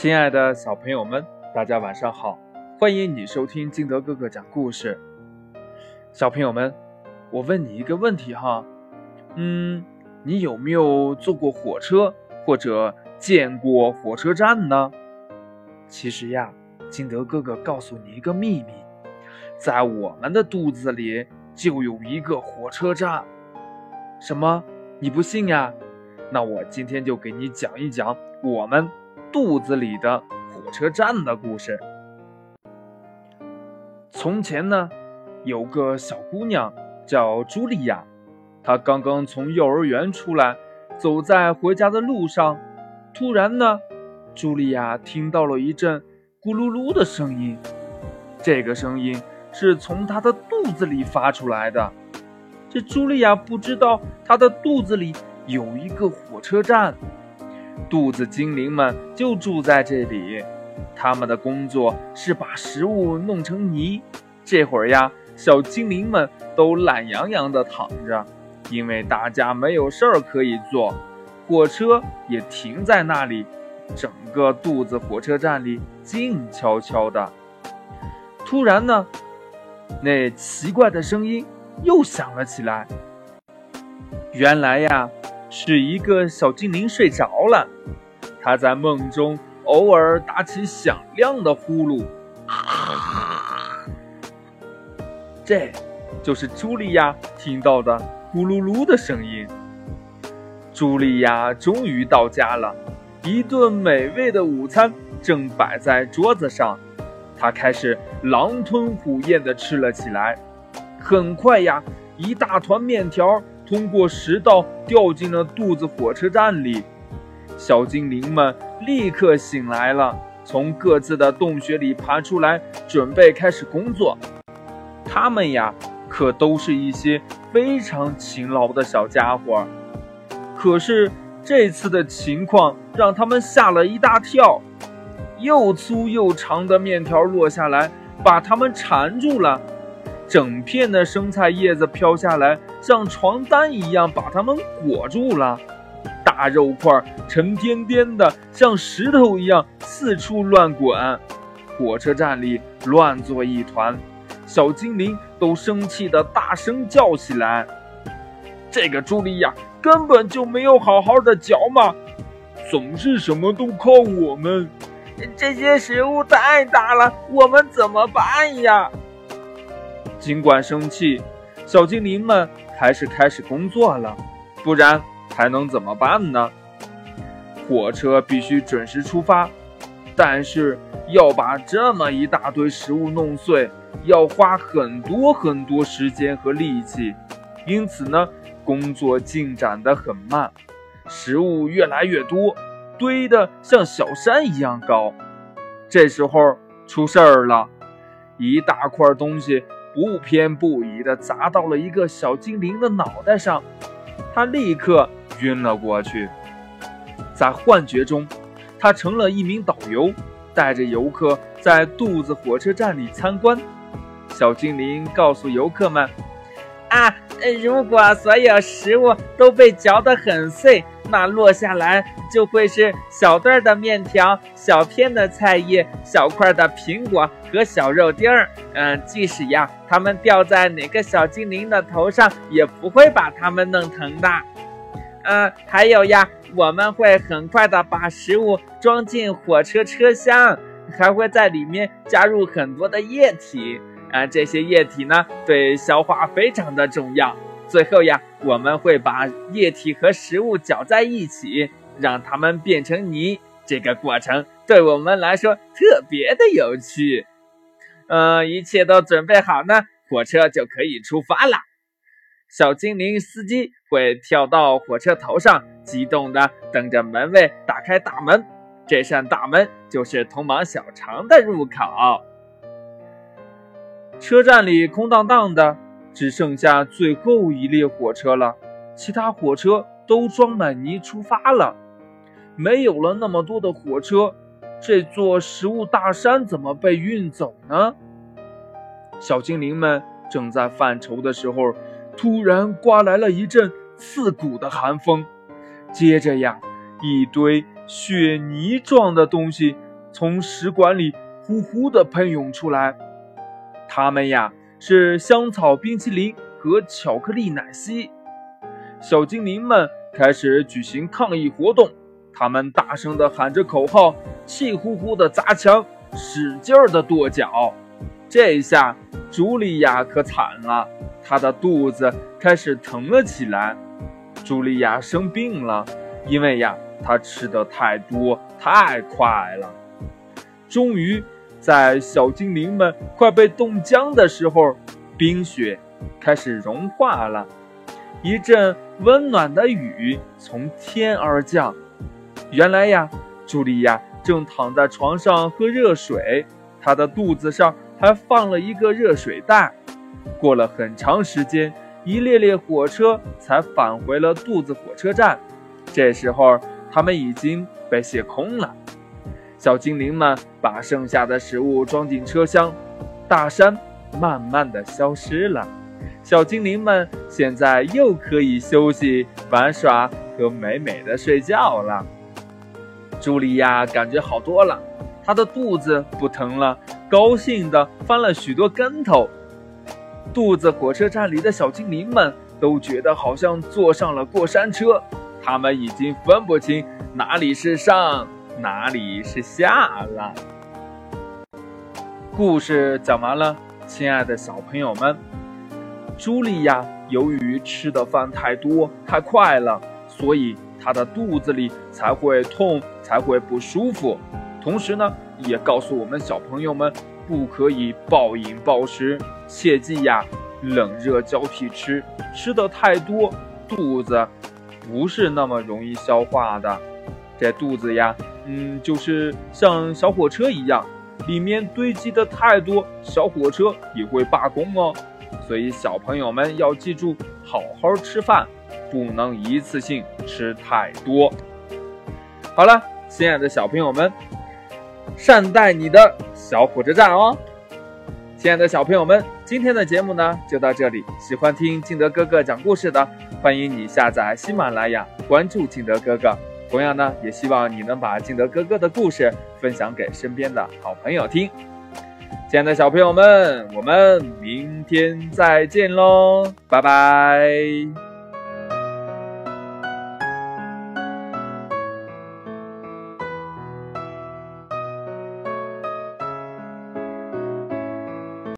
亲爱的小朋友们，大家晚上好！欢迎你收听金德哥哥讲故事。小朋友们，我问你一个问题哈，嗯，你有没有坐过火车或者见过火车站呢？其实呀，金德哥哥告诉你一个秘密，在我们的肚子里就有一个火车站。什么？你不信呀？那我今天就给你讲一讲我们。肚子里的火车站的故事。从前呢，有个小姑娘叫茱莉亚，她刚刚从幼儿园出来，走在回家的路上，突然呢，茱莉亚听到了一阵咕噜噜的声音。这个声音是从她的肚子里发出来的。这茱莉亚不知道她的肚子里有一个火车站。肚子精灵们就住在这里，他们的工作是把食物弄成泥。这会儿呀，小精灵们都懒洋洋地躺着，因为大家没有事儿可以做，火车也停在那里，整个肚子火车站里静悄悄的。突然呢，那奇怪的声音又响了起来。原来呀。是一个小精灵睡着了，他在梦中偶尔打起响亮的呼噜，这就是茱莉亚听到的咕噜噜的声音。茱莉亚终于到家了，一顿美味的午餐正摆在桌子上，她开始狼吞虎咽地吃了起来。很快呀，一大团面条。通过食道掉进了肚子火车站里，小精灵们立刻醒来了，从各自的洞穴里爬出来，准备开始工作。他们呀，可都是一些非常勤劳的小家伙。可是这次的情况让他们吓了一大跳，又粗又长的面条落下来，把他们缠住了。整片的生菜叶子飘下来，像床单一样把它们裹住了。大肉块沉甸甸的，像石头一样四处乱滚。火车站里乱作一团，小精灵都生气的大声叫起来：“这个茱莉亚根本就没有好好的嚼嘛，总是什么都靠我们。这些食物太大了，我们怎么办呀？”尽管生气，小精灵们还是开始工作了，不然还能怎么办呢？火车必须准时出发，但是要把这么一大堆食物弄碎，要花很多很多时间和力气，因此呢，工作进展得很慢，食物越来越多，堆得像小山一样高。这时候出事儿了，一大块东西。不偏不倚地砸到了一个小精灵的脑袋上，他立刻晕了过去。在幻觉中，他成了一名导游，带着游客在肚子火车站里参观。小精灵告诉游客们：“啊，如果所有食物都被嚼得很碎。”那落下来就会是小段的面条、小片的菜叶、小块的苹果和小肉丁儿。嗯，即使呀，它们掉在哪个小精灵的头上，也不会把它们弄疼的。嗯，还有呀，我们会很快的把食物装进火车车厢，还会在里面加入很多的液体。啊，这些液体呢，对消化非常的重要。最后呀，我们会把液体和食物搅在一起，让它们变成泥。这个过程对我们来说特别的有趣。嗯，一切都准备好呢，火车就可以出发了。小精灵司机会跳到火车头上，激动地等着门卫打开大门。这扇大门就是通往小肠的入口。车站里空荡荡的。只剩下最后一列火车了，其他火车都装满泥出发了。没有了那么多的火车，这座食物大山怎么被运走呢？小精灵们正在犯愁的时候，突然刮来了一阵刺骨的寒风，接着呀，一堆雪泥状的东西从食管里呼呼地喷涌出来。它们呀，是香草冰淇淋和巧克力奶昔。小精灵们开始举行抗议活动，他们大声地喊着口号，气呼呼地砸墙，使劲儿地跺脚。这一下，茱莉亚可惨了，她的肚子开始疼了起来。茱莉亚生病了，因为呀，她吃的太多太快了。终于，在小精灵们快被冻僵的时候，冰雪开始融化了。一阵温暖的雨从天而降。原来呀，茱莉亚正躺在床上喝热水，她的肚子上还放了一个热水袋。过了很长时间，一列列火车才返回了肚子火车站。这时候，他们已经被卸空了。小精灵们把剩下的食物装进车厢，大山慢慢的消失了。小精灵们现在又可以休息、玩耍和美美的睡觉了。茱莉亚感觉好多了，她的肚子不疼了，高兴地翻了许多跟头。肚子火车站里的小精灵们都觉得好像坐上了过山车，他们已经分不清哪里是上，哪里是下了。故事讲完了，亲爱的小朋友们。茱莉亚由于吃的饭太多太快了，所以她的肚子里才会痛，才会不舒服。同时呢，也告诉我们小朋友们，不可以暴饮暴食，切记呀，冷热交替吃。吃的太多，肚子不是那么容易消化的。这肚子呀，嗯，就是像小火车一样，里面堆积的太多，小火车也会罢工哦。所以，小朋友们要记住，好好吃饭，不能一次性吃太多。好了，亲爱的小朋友们，善待你的小火车站哦。亲爱的小朋友们，今天的节目呢就到这里。喜欢听敬德哥哥讲故事的，欢迎你下载喜马拉雅，关注敬德哥哥。同样呢，也希望你能把敬德哥哥的故事分享给身边的好朋友听。亲爱的小朋友们，我们明天再见喽，拜拜。